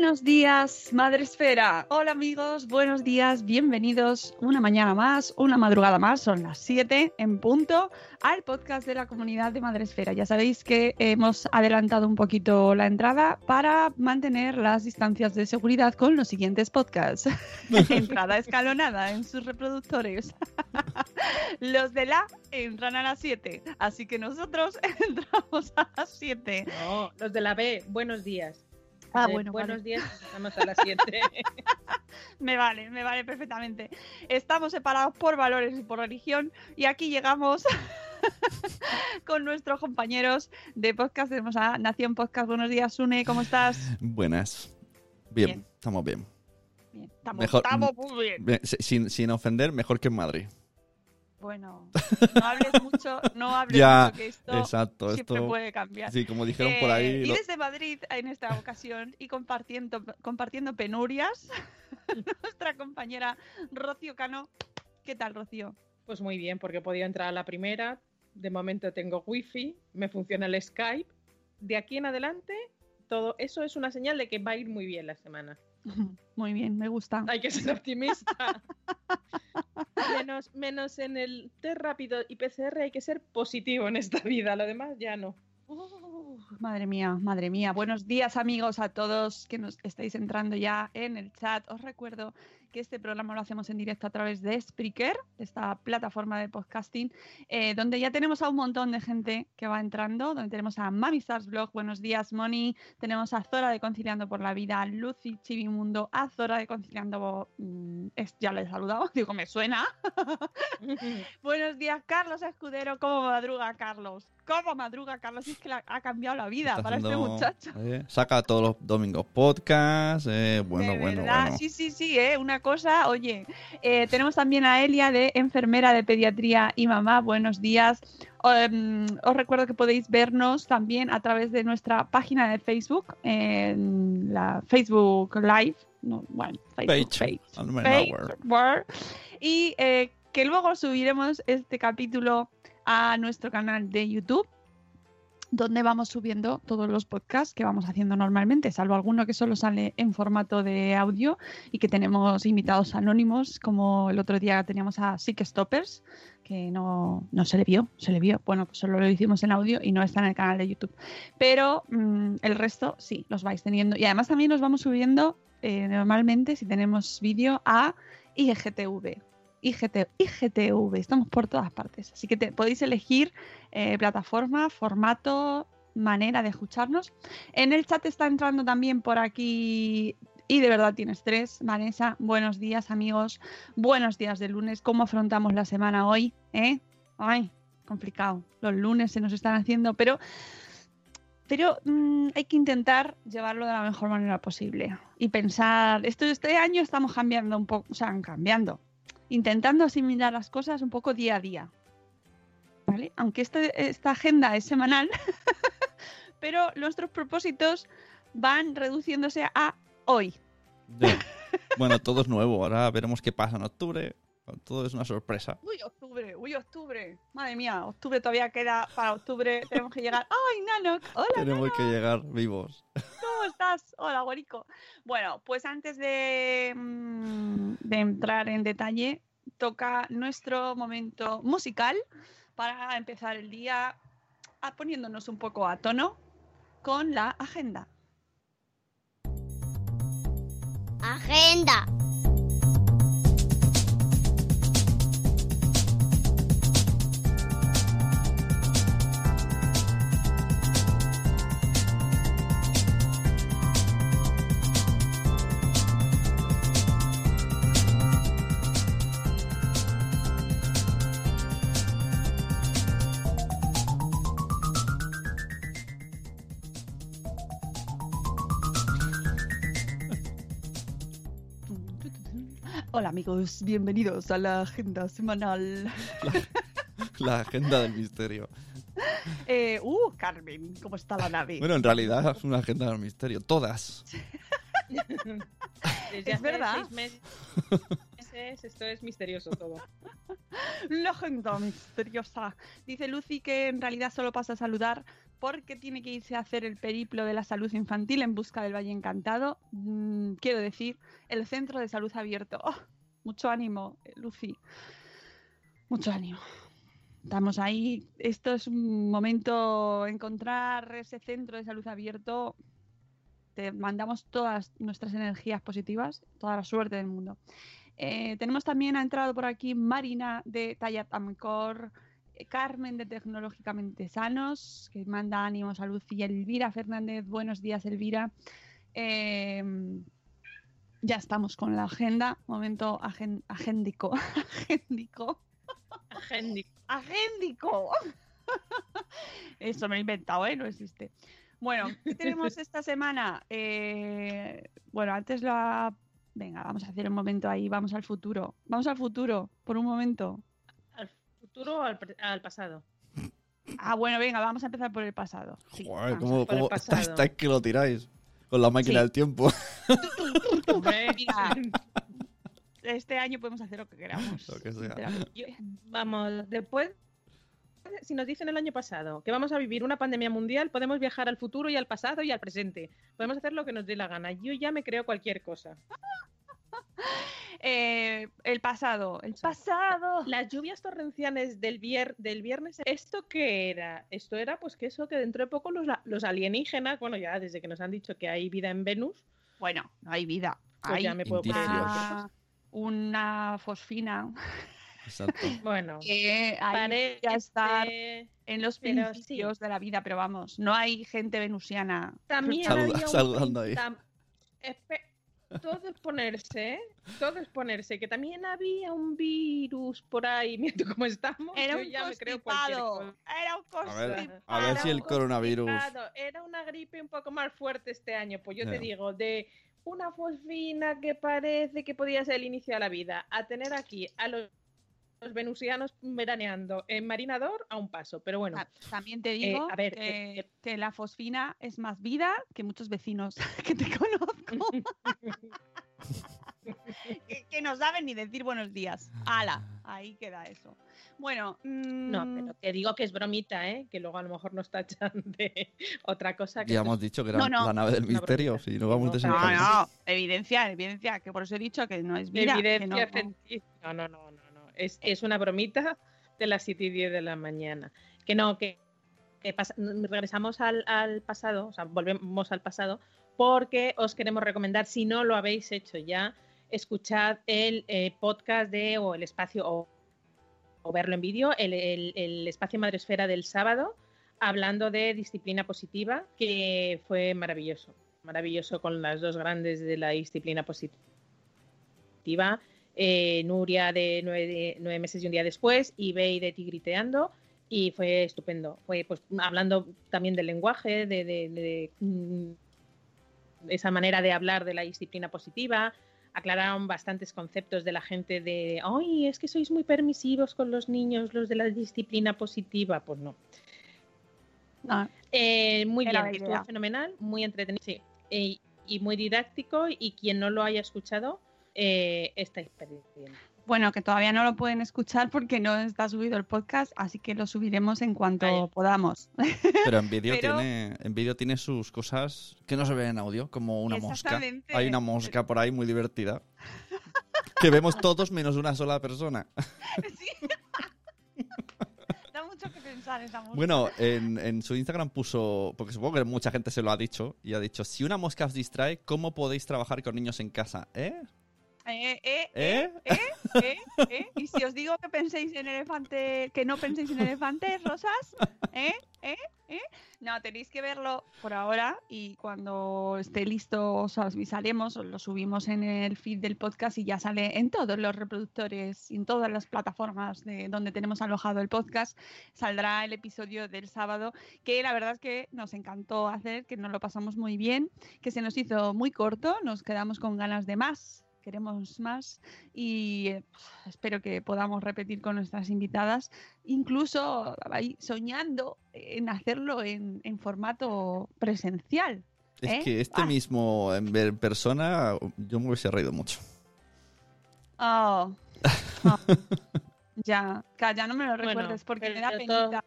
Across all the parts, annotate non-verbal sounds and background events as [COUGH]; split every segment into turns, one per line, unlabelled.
Buenos días, Madre Esfera. Hola amigos, buenos días, bienvenidos una mañana más, una madrugada más, son las 7 en punto, al podcast de la comunidad de Madre Esfera. Ya sabéis que hemos adelantado un poquito la entrada para mantener las distancias de seguridad con los siguientes podcasts. [LAUGHS] entrada escalonada en sus reproductores. [LAUGHS] los de la entran a las 7, así que nosotros [LAUGHS] entramos a las 7.
No, los de la B, buenos días.
Ah, bueno,
buenos
vale.
días, estamos a las 7. [LAUGHS]
Me vale, me vale perfectamente. Estamos separados por valores y por religión y aquí llegamos [LAUGHS] con nuestros compañeros de podcast. Tenemos a Nación Podcast. Buenos días, Sune, ¿cómo estás?
Buenas. Bien,
Bien.
estamos bien.
Bien, estamos,
Mejor-
estamos muy bien.
Bien, si- Sin, sin ofender, mejor que en Madrid.
Bueno, no hables mucho, no [LAUGHS] hables
Ya,
mucho que esto
Exacto,
siempre
esto.
puede cambiar.
Sí, como dijeron por
Eh,
ahí.
y
lo-
desde Madrid en esta ocasión y compartiendo, compartiendo penurias, [LAUGHS] [LAUGHS] nuestra compañera Rocío Cano. ¿Qué tal, Rocío?
Pues muy bien, porque he podido entrar a la primera. De momento tengo wifi, me funciona el Skype. De aquí en adelante, todo eso es una señal de que va a ir muy bien la semana.
Muy bien, me gusta.
Hay que ser [LAUGHS] optimista. menos, menos en el test rápido y PCR hay que ser positivo en esta vida, lo demás ya no.
Uh, madre mía, madre mía. Buenos días amigos a todos que nos estáis entrando ya en el chat. Os recuerdo que este programa lo hacemos en directo a través de Spreaker, esta plataforma de podcasting, eh, donde ya tenemos a un montón de gente que va entrando, donde tenemos a Mami Stars Blog, buenos días Moni, tenemos a Zora de Conciliando por la Vida, Lucy Chivimundo, a Zora de Conciliando, mm, es- ya le he saludado, [LAUGHS] digo, me suena. [LAUGHS] [LAUGHS] Buenos días, Carlos Escudero. ¿Cómo madruga, Carlos? ¿Cómo madruga, Carlos? Es que la- ha cambiado la vida
está
para este muchacho.
eh, saca todos los domingos podcast. eh, bueno,
de
bueno, bueno.
sí, sí, sí, ¿eh? una cosa, oye, eh, tenemos también a Elia de enfermera de pediatría y mamá, buenos días. Em, os recuerdo que podéis vernos también a través de nuestra página de Facebook, en la Facebook Live, no, bueno, Facebook
Page.
Y que luego subiremos este capítulo a nuestro canal de YouTube donde vamos subiendo todos los podcasts que vamos haciendo normalmente, salvo alguno que solo sale en formato de audio y que tenemos invitados anónimos, como el otro día teníamos a Sick Stoppers, que no, no se le vio, se le vio, bueno, pues solo lo hicimos en audio y no está en el canal de YouTube. Pero mm, el resto sí, los vais teniendo. Y además también los vamos subiendo eh, normalmente, si tenemos vídeo, a IGTV. IGT, IGTV, estamos por todas partes. Así que podéis elegir eh, plataforma, formato, manera de escucharnos. En el chat está entrando también por aquí y de verdad tienes tres. Vanessa, buenos días amigos, buenos días de lunes. ¿Cómo afrontamos la semana hoy? ¿Eh? Ay, complicado. Los lunes se nos están haciendo, pero, pero mm, hay que intentar llevarlo de la mejor manera posible y pensar, esto este año estamos cambiando un poco, o sea, cambiando, intentando asimilar las cosas un poco día a día. ¿Vale? Aunque este- esta agenda es semanal, [LAUGHS] pero nuestros propósitos van reduciéndose a hoy.
Bueno, todo es nuevo. Ahora veremos qué pasa en octubre. Todo es una sorpresa.
Uy, octubre, uy, octubre. Madre mía, octubre todavía queda para octubre. Tenemos que llegar. ¡Ay, Nanok! Hola,
Tenemos que llegar vivos.
¿Cómo estás? Hola, Guarico. Bueno, pues antes de, mm, de entrar en detalle, toca nuestro momento musical para empezar el día a- poniéndonos un poco a tono con la agenda.
Agenda.
Hola amigos, bienvenidos a la agenda semanal.
La agenda del misterio. [LAUGHS]
Eh, uh, Carmen, ¿cómo está la nave?
Bueno, en realidad es una agenda del misterio. Todas.
Desde
Es
hace
verdad.
seis meses esto es misterioso todo.
La agenda misteriosa. Dice Lucy que en realidad solo pasa a saludar porque tiene que irse a hacer el periplo de la salud infantil en busca del Valle Encantado. Mm, quiero decir, el centro de salud abierto. Oh, mucho ánimo, eh, Lucy. Mucho ánimo. Estamos ahí. Esto es un momento, encontrar ese centro de salud abierto. Te mandamos todas nuestras energías positivas, toda la suerte del mundo. Eh, tenemos también, ha entrado por aquí Marina de Tallat Amcor, eh, Carmen de Tecnológicamente Sanos, que manda ánimos a Lucía, Elvira Fernández, buenos días Elvira. Eh, ya estamos con la agenda, momento agen- agéndico, [LAUGHS] agéndico, agéndico. [LAUGHS] Eso me lo he inventado, ¿eh? No existe. Bueno, ¿qué tenemos [LAUGHS] esta semana? Eh, bueno, antes la... Venga, vamos a hacer un momento ahí, vamos al futuro. Vamos al futuro, por un momento.
¿Al futuro o al, pasado?
Ah, bueno, venga, vamos a empezar por el pasado. Sí,
Joder,
vamos
¿cómo, cómo estáis que lo tiráis? Con la máquina
Sí.
del tiempo. [LAUGHS] [LAUGHS]
Mira. Este año podemos hacer lo que queramos.
Lo que sea.
yo- vamos, después, si nos dicen el año pasado que vamos a vivir una pandemia mundial, podemos viajar al futuro y al pasado y al presente. Podemos hacer lo que nos dé la gana. Yo ya me creo cualquier cosa. [LAUGHS]
Eh, el pasado, el pasado.
Las lluvias torrenciales del, vier- del viernes, ¿esto qué era? Esto era pues que eso, que dentro de poco los, los alienígenas, bueno, ya desde que nos han dicho que hay vida en Venus,
Bueno, no hay vida.
pues
Hay
ya me puedo poner.
una, una fosfina
Exacto. [LAUGHS]
Bueno, parece
ya está en los
sí.
principios de la vida, pero vamos, no hay gente venusiana.
También
Saluda-
había un
saludando ahí.
tam- Espe- Todo es ponerse, ¿eh? Todo es ponerse, que también había un virus por ahí, [LAUGHS] mira cómo estamos.
Era
yo
un
ya me creo cualquier
constipado.
cosa.
Era un
A ver,
constipado.
a ver si el coronavirus.
Era una gripe un poco más fuerte este año, pues yo te digo, de una fosfina que parece que podía ser el inicio de la vida, a tener aquí a los, los venusianos veraneando en Marinador a un paso, pero bueno.
Ta- También te digo
a ver,
que,
eh,
que la fosfina es más vida que muchos vecinos [LAUGHS] que te conozco. [LAUGHS] que, que no saben ni decir buenos días. ¡Hala! Ahí queda eso. Bueno,
No,
mm,
pero te digo que es bromita, ¿eh? Que luego a lo mejor nos tachan de otra cosa que
Ya hemos dicho que era
No, no.
la nave del misterio. Si no vamos
No,
no, no, evidencia, evidencia, que por eso he dicho que no es vida. que
Evidencia
no-.
No, no, no, no, no. Es, es una bromita de las 7 y 10 de la mañana. Que no, que, regresamos al, al pasado, o sea, volvemos al pasado, porque os queremos recomendar, si no lo habéis hecho ya, escuchad el eh, podcast de, o el espacio, o, o verlo en vídeo, el, el- el espacio Madresfera del sábado, hablando de disciplina positiva, que fue maravilloso. maravilloso con las dos grandes de la disciplina positiva. Eh, Nuria de nueve, meses y un día después y Bey de Tigriteando y fue estupendo. Fue pues hablando también del lenguaje, de, de- de, mm, esa manera de hablar de la disciplina positiva. Aclararon bastantes conceptos de la gente de, ay, es que sois muy permisivos con los niños, los de la disciplina positiva. Pues no.
Ah,
Eh, muy bien, estuvo fenomenal, muy entretenido sí, eh, y muy didáctico. Y quien no lo haya escuchado, eh, estáis perdiendo.
Bueno, que todavía no lo pueden escuchar porque no está subido el podcast, así que lo subiremos en cuanto podamos. [LAUGHS]
Pero en vídeo
Pero-
tiene, en vídeo tiene sus cosas que no se ven en audio, como una mosca. Hay una mosca por ahí muy divertida. Que vemos todos menos una sola persona. [LAUGHS]
Da mucho que pensar esa música.
Bueno, en, en su Instagram puso, porque supongo que mucha gente se lo ha dicho, y ha dicho, si una mosca os distrae, ¿cómo podéis trabajar con niños en casa? ¿Eh?
Eh, eh,
¿Eh?
eh, eh, eh. Y si os digo que penséis en elefante, que no penséis en elefantes rosas, ¿eh? ¿eh? ¿eh? No, tenéis que verlo por ahora y cuando esté listo os avisaremos, os lo subimos en el feed del podcast y ya sale en todos los reproductores y en todas las plataformas de donde tenemos alojado el podcast. Saldrá el episodio del sábado, que la verdad es que nos encantó hacer, que nos lo pasamos muy bien, que se nos hizo muy corto, nos quedamos con ganas de más. Queremos más y eh, espero que podamos repetir con nuestras invitadas, incluso ahí soñando en hacerlo en, en formato presencial.
Es
¿Eh?
que este
Ah.
mismo en ver- persona, yo me hubiese reído mucho.
Oh. Oh. [LAUGHS] ya, calla, no me lo
Bueno,
recuerdes porque me da penita.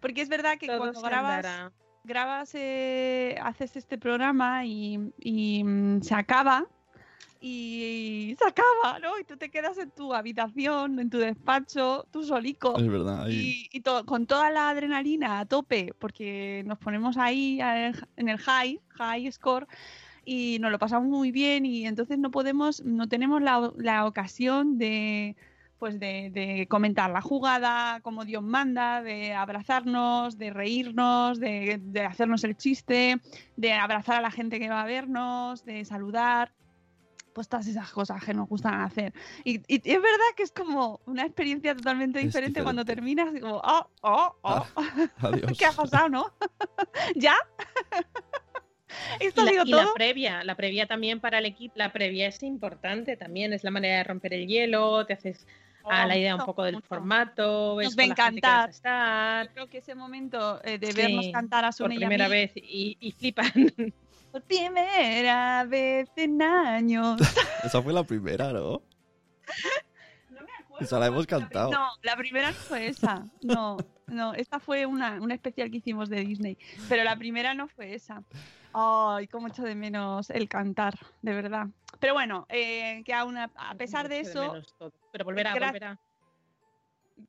Porque es verdad que cuando grabas,
andará.
grabas, eh, haces este programa y, y, mm, se acaba y se acaba, ¿no? Y tú te quedas en tu habitación, en tu despacho, tú solico.
Es verdad. ahí-
Y, y to- con toda la adrenalina a tope, porque nos ponemos ahí en el high, high score, y nos lo pasamos muy bien y entonces no podemos, no tenemos la, la ocasión de pues de, de comentar la jugada como Dios manda, de abrazarnos, de reírnos, de, de hacernos el chiste, de abrazar a la gente que va a vernos, de saludar, pues todas esas cosas que nos gustan hacer. Y, y es verdad que es como una experiencia totalmente
Es
diferente, cuando
diferente.
terminas y como, oh, oh, oh,
Adiós. [LAUGHS]
¿qué ha pasado, no? [LAUGHS] ¿Ya? [LAUGHS] Esto
Y la,
sido
y la
todo.
previa, la previa también para el equipo, la previa es importante también, es la manera de romper el hielo, te haces a
Oh,
la idea un poco del
mucho.
formato, ves
Nos va a
la a
encantar.
estar,
Yo creo que ese momento eh, de
Sí,
vernos cantar a
por
Sune y a
primera
mí,
vez y, y flipan.
Por primera vez en años. [LAUGHS]
Esa fue la primera, ¿no?
No me acuerdo.
Esa la hemos cantado.
No, la primera no fue esa. No, no, esta fue una, una especial que hicimos de Disney. Pero la primera no fue esa. Ay, cómo echo de menos el cantar, de verdad. Pero bueno, eh, que aún a, a pesar de eso.
Pero volverá,
gra-
volverá.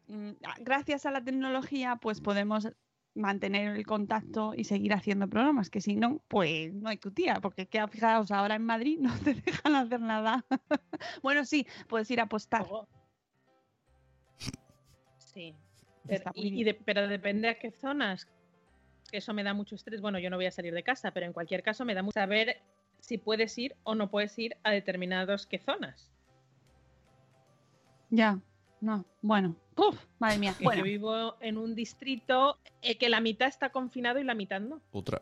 mm, gracias a la tecnología, pues podemos mantener el contacto y seguir haciendo programas, que si no, pues no hay tu tía, porque que, fijaos, ahora en Madrid [LAUGHS] no te dejan hacer nada. bueno, sí, puedes ir a apostar.
Sí. Pero, y- de- pero depende a qué zonas. Que eso me da mucho estrés. Bueno, yo no voy a salir de casa, pero en cualquier caso me da mucho saber si puedes ir o no puedes ir a determinados qué zonas.
Ya, no, bueno, uf, madre mía. Bueno,
Yo vivo en un distrito eh, que la mitad está confinado y la mitad no.
Otra.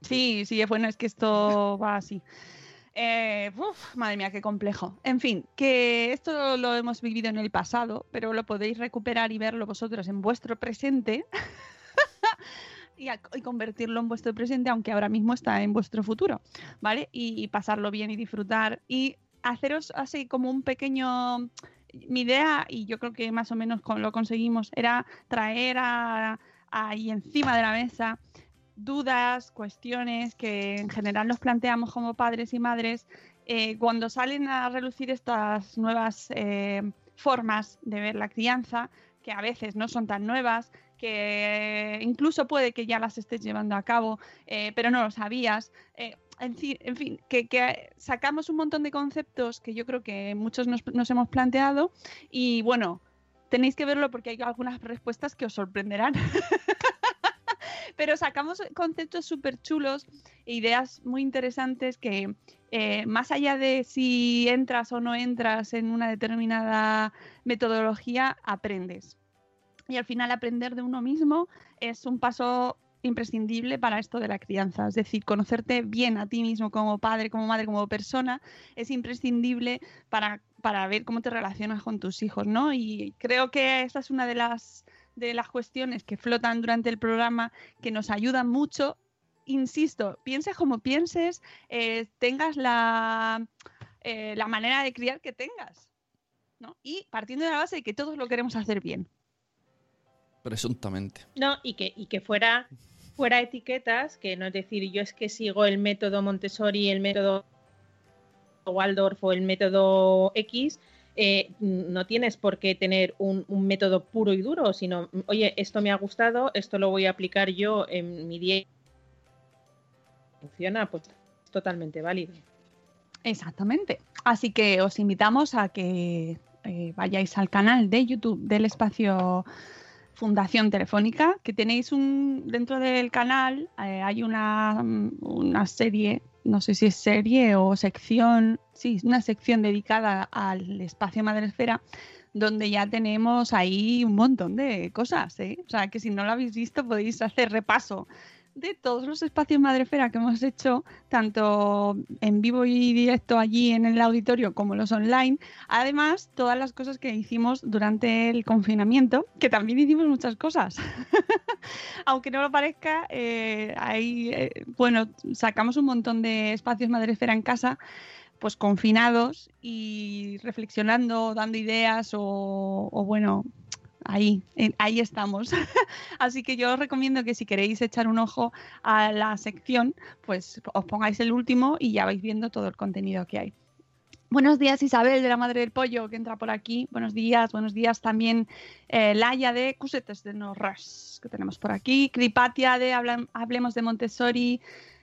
sí, sí, bueno, es que esto va así. Eh, uf, madre mía, qué complejo. En fin, que esto lo hemos vivido en el pasado, pero lo podéis recuperar y verlo vosotros en vuestro presente [LAUGHS] y, a- y convertirlo en vuestro presente, aunque ahora mismo está en vuestro futuro, ¿vale? Y, y pasarlo bien y disfrutar y haceros así como un pequeño... Mi idea, y yo creo que más o menos lo conseguimos, era traer a- ahí encima de la mesa dudas, cuestiones que en general nos planteamos como padres y madres eh, cuando salen a relucir estas nuevas eh, formas de ver la crianza, que a veces no son tan nuevas, que incluso puede que ya las estés llevando a cabo, eh, pero no lo sabías. Eh, en fin, que, sacamos un montón de conceptos que yo creo que muchos nos, nos hemos planteado y bueno, tenéis que verlo porque hay algunas respuestas que os sorprenderán. [LAUGHS] Pero sacamos conceptos súper chulos, ideas muy interesantes que eh, más allá de si entras o no entras en una determinada metodología, aprendes. Y al final aprender de uno mismo es un paso imprescindible para esto de la crianza. Es decir, conocerte bien a ti mismo como padre, como madre, como persona, es imprescindible para, para ver cómo te relacionas con tus hijos, ¿no? Y creo que esta es una de las, de las cuestiones que flotan durante el programa que nos ayudan mucho. Insisto, pienses como pienses, eh, tengas la, eh, la manera de criar que tengas. ¿no? Y partiendo de la base de que todos lo queremos hacer bien.
Presuntamente.
No, y que, y que fuera, fuera etiquetas, que no es decir, yo es que sigo el método Montessori, el método Waldorf o el método X, eh, no tienes por qué tener un, un, método puro y duro, sino, oye, esto me ha gustado, esto lo voy a aplicar yo en mi día. Funciona, pues es totalmente válido.
Exactamente. Así que os invitamos a que eh, vayáis al canal de YouTube del espacio Fundación Telefónica, que tenéis un dentro del canal eh, hay una, una serie, no sé si es serie o sección, sí, una sección dedicada al espacio Madresfera, donde ya tenemos ahí un montón de cosas, ¿eh? O sea, que si no lo habéis visto podéis hacer repaso de todos los espacios Madrefera que hemos hecho, tanto en vivo y directo allí en el auditorio como los online. Además, todas las cosas que hicimos durante el confinamiento, que también hicimos muchas cosas. [LAUGHS] Aunque no lo parezca, eh, ahí, eh, bueno, sacamos un montón de espacios Madrefera en casa pues confinados y reflexionando, dando ideas o, o bueno, ahí, ahí estamos. [LAUGHS] Así que yo os recomiendo que si queréis echar un ojo a la sección, pues os pongáis el último y ya vais viendo todo el contenido que hay. Buenos días Isabel de la Madre del Pollo que entra por aquí. Buenos días, buenos días también eh, Laia de Cusetes de Norras que tenemos por aquí. Cripatia de Hablemos de Montessori.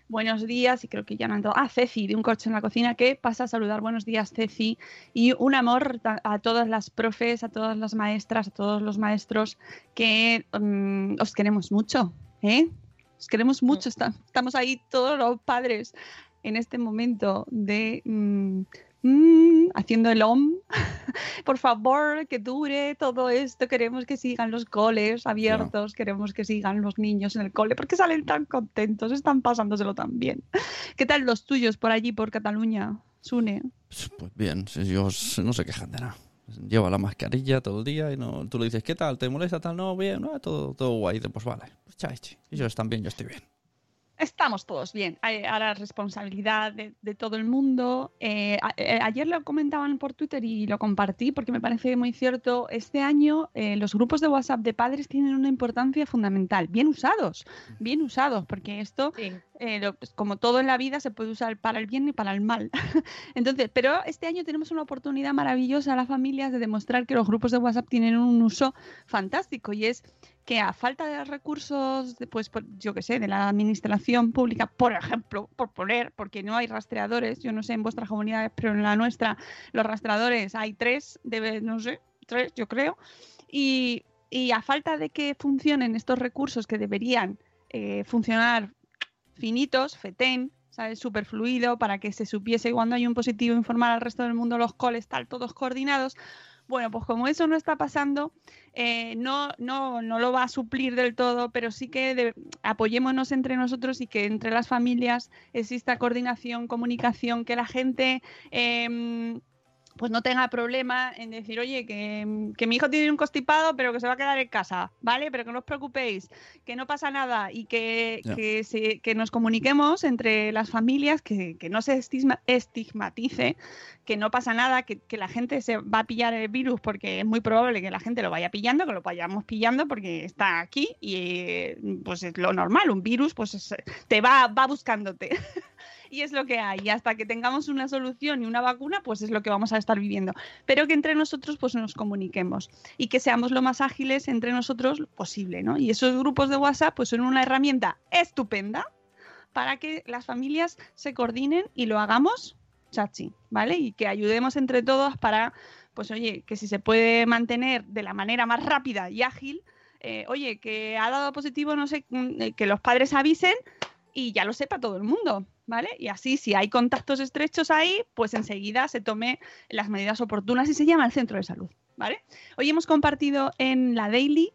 Buenos días, y creo que ya no han entrado. Ah, Ceci, de un coche en la cocina, que pasa a saludar. Buenos días, Ceci. Y un amor a todas las profes, a todas las maestras, a todos los maestros que um, os queremos mucho. ¿eh? Os queremos mucho. Estamos ahí todos los padres en este momento de. Um, Mm, haciendo el OM. [LAUGHS] Por favor, que dure todo esto. Queremos que sigan los coles abiertos, queremos que sigan los niños en el cole, porque salen tan contentos, están pasándoselo tan bien. ¿Qué tal los tuyos por allí, por Cataluña, Sune?
Pues bien, ellos no se quejan de nada. Lleva la mascarilla todo el día y no, tú le dices, ¿qué tal? ¿Te molesta tal? No, bien, no, todo, todo guay. Pues vale, pues chaichi. Ellos están bien, yo estoy bien
estamos todos bien. Ahora responsabilidad de, de, todo el mundo. Eh, a, eh, ayer lo comentaban por Twitter y lo compartí porque me parece muy cierto. Este año eh, los grupos de WhatsApp de padres tienen una importancia fundamental. Bien usados, bien usados, porque esto, sí. lo, pues, como todo en la vida, se puede usar para el bien y para el mal. [LAUGHS] Entonces, pero este año tenemos una oportunidad maravillosa a las familias de demostrar que los grupos de WhatsApp tienen un uso fantástico y es que a falta de recursos, pues yo qué sé, de la administración pública, por ejemplo, por poner, porque no hay rastreadores, yo no sé en vuestras comunidades, pero en la nuestra los rastreadores hay tres, debe, no sé, tres, yo creo, y, y a falta de que funcionen estos recursos que deberían eh, funcionar finitos, FETEN, ¿sabes? Súper fluido para que se supiese cuando hay un positivo informar al resto del mundo, los coles, tal, todos coordinados, bueno, pues como eso no está pasando, eh, no, no, no lo va a suplir del todo, pero sí que apoyémonos entre nosotros y que entre las familias exista coordinación, comunicación, que la gente... Eh, pues no tenga problema en decir, oye, que, que, mi hijo tiene un constipado, pero que se va a quedar en casa, ¿vale? Pero que no os preocupéis, que no pasa nada y que, yeah. que, se, que nos comuniquemos entre las familias, que, que no se estigma, estigmatice, que no pasa nada, que, que, la gente se va a pillar el virus porque es muy probable que la gente lo vaya pillando, que lo vayamos pillando porque está aquí y pues es lo normal, un virus pues es, te va, va buscándote. [LAUGHS] y es lo que hay. Y hasta que tengamos una solución y una vacuna, pues es lo que vamos a estar viviendo. Pero que entre nosotros pues nos comuniquemos y que seamos lo más ágiles entre nosotros posible, ¿no? Y esos grupos de WhatsApp pues son una herramienta estupenda para que las familias se coordinen y lo hagamos chachi, ¿vale? Y que ayudemos entre todos para, pues oye, que si se puede mantener de la manera más rápida y ágil eh, oye, que ha dado positivo, no sé, mm, eh, que los padres avisen y ya lo sepa todo el mundo, ¿vale? Y así, si hay contactos estrechos ahí, pues enseguida se tome las medidas oportunas y se llama al centro de salud, ¿vale? Hoy hemos compartido en la Daily,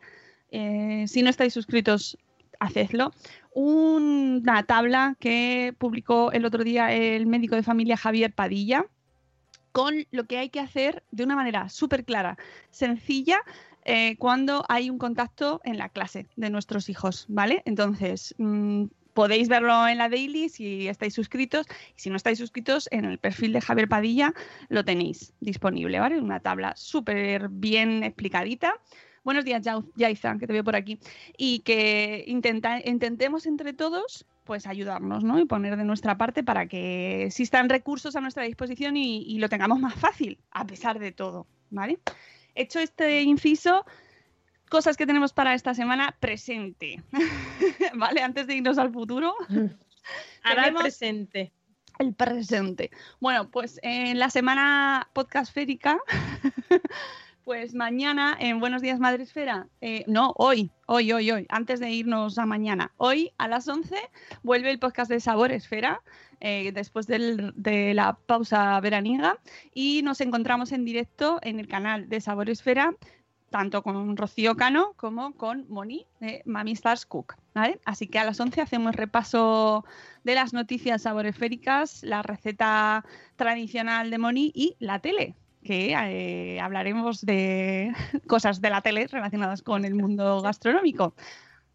eh, si no estáis suscritos, hacedlo, una tabla que publicó el otro día el médico de familia Javier Padilla con lo que hay que hacer de una manera súper clara, sencilla, eh, cuando hay un contacto en la clase de nuestros hijos, ¿vale? Entonces, mm, podéis verlo en la daily si estáis suscritos y si no estáis suscritos en el perfil de Javier Padilla lo tenéis disponible, ¿vale? Una tabla súper bien explicadita. Buenos días, Yaiza, que te veo por aquí. Y que intentemos entre todos pues ayudarnos, ¿no? Y poner de nuestra parte para que existan recursos a nuestra disposición y, y lo tengamos más fácil, a pesar de todo, ¿vale? Hecho este inciso, cosas que tenemos para esta semana presente, [LAUGHS] ¿vale? Antes de irnos al futuro. [LAUGHS]
Ahora el
Tenemos-
presente.
El presente. Bueno, pues en la semana podcast férica, [LAUGHS] pues mañana en Buenos Días Madresfera, eh, no, hoy, hoy, hoy, hoy, antes de irnos a mañana, hoy a las 11 vuelve el podcast de Sabor Esfera, eh, después del- de la pausa veraniega, y nos encontramos en directo en el canal de Sabor Esfera, tanto con Rocío Cano como con Moni de Mami Stars Cook. ¿vale? Así que a las 11 hacemos repaso de las noticias saboresféricas, la receta tradicional de Moni y la tele, que eh, hablaremos de [LAUGHS] cosas de la tele relacionadas con el mundo gastronómico.